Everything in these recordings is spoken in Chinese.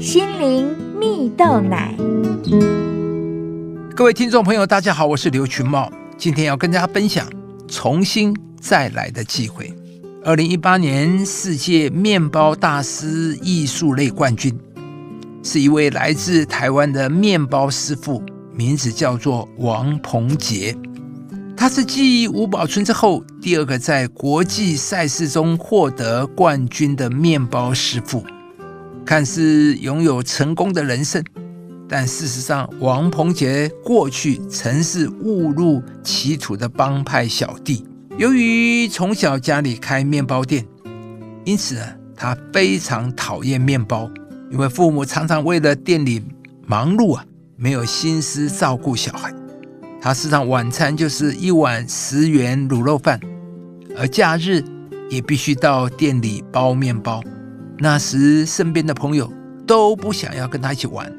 心灵蜜豆奶。各位听众朋友，大家好，我是刘群茂，今天要跟大家分享重新再来的机会。二零一八年世界面包大师艺术类冠军，是一位来自台湾的面包师傅，名字叫做王鹏杰。他是继吴宝春之后第二个在国际赛事中获得冠军的面包师傅。看似拥有成功的人生，但事实上，王鹏杰过去曾是误入歧途的帮派小弟。由于从小家里开面包店，因此呢，他非常讨厌面包，因为父母常常为了店里忙碌啊，没有心思照顾小孩。他时常晚餐就是一碗十元卤肉饭，而假日也必须到店里包面包。那时身边的朋友都不想要跟他一起玩，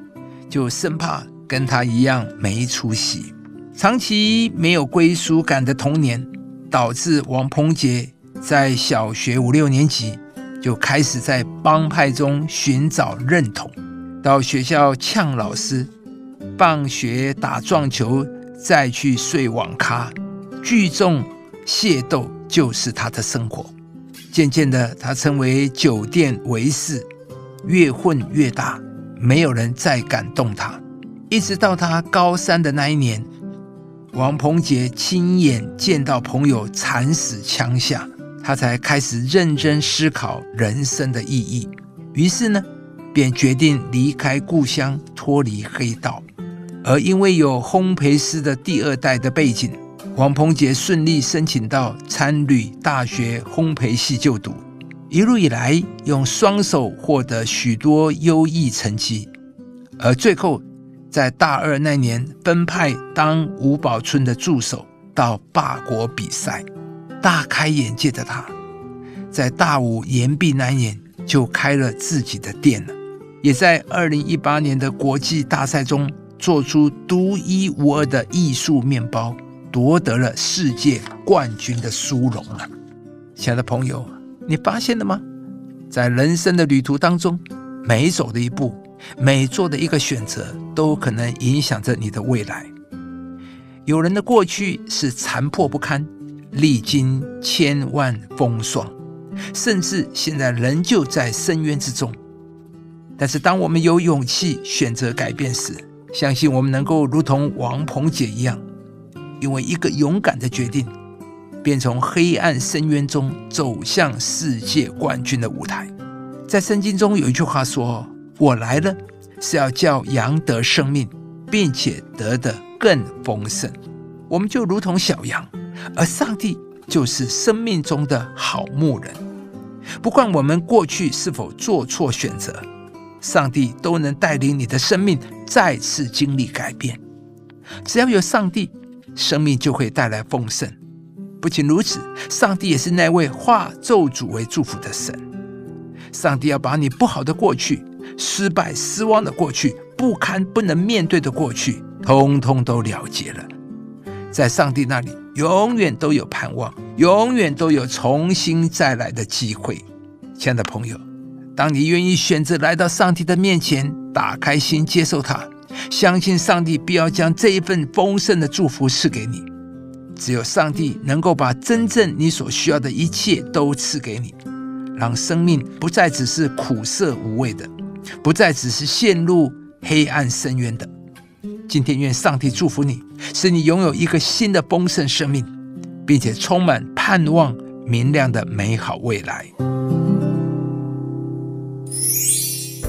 就生怕跟他一样没出息。长期没有归属感的童年，导致王鹏杰在小学五六年级就开始在帮派中寻找认同，到学校呛老师，放学打撞球。再去睡网咖，聚众械斗就是他的生活。渐渐的，他成为酒店维士，越混越大，没有人再敢动他。一直到他高三的那一年，王鹏杰亲眼见到朋友惨死枪下，他才开始认真思考人生的意义。于是呢，便决定离开故乡，脱离黑道。而因为有烘焙师的第二代的背景，王鹏杰顺利申请到参旅大学烘焙系就读，一路以来用双手获得许多优异成绩，而最后在大二那年分派当吴宝春的助手到霸国比赛，大开眼界的他，在大五研毕那年就开了自己的店了，也在二零一八年的国际大赛中。做出独一无二的艺术面包，夺得了世界冠军的殊荣了。亲爱的朋友，你发现了吗？在人生的旅途当中，每走的一步，每做的一个选择，都可能影响着你的未来。有人的过去是残破不堪，历经千万风霜，甚至现在仍旧在深渊之中。但是，当我们有勇气选择改变时，相信我们能够如同王鹏姐一样，因为一个勇敢的决定，便从黑暗深渊中走向世界冠军的舞台。在圣经中有一句话说：“我来了是要叫羊得生命，并且得的更丰盛。”我们就如同小羊，而上帝就是生命中的好牧人。不管我们过去是否做错选择。上帝都能带领你的生命再次经历改变。只要有上帝，生命就会带来丰盛。不仅如此，上帝也是那位化咒诅为祝福的神。上帝要把你不好的过去、失败、失望的过去、不堪不能面对的过去，通通都了结了。在上帝那里，永远都有盼望，永远都有重新再来的机会。亲爱的朋友。当你愿意选择来到上帝的面前，打开心接受他，相信上帝必要将这一份丰盛的祝福赐给你。只有上帝能够把真正你所需要的一切都赐给你，让生命不再只是苦涩无味的，不再只是陷入黑暗深渊的。今天愿上帝祝福你，使你拥有一个新的丰盛生命，并且充满盼望、明亮的美好未来。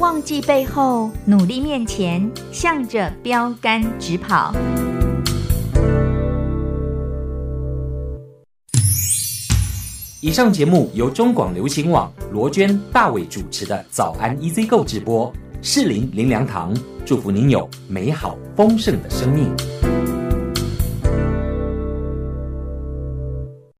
忘记背后，努力面前，向着标杆直跑。以上节目由中广流行网罗娟、大伟主持的《早安 EZ 购》直播，适林林良堂祝福您有美好丰盛的生命。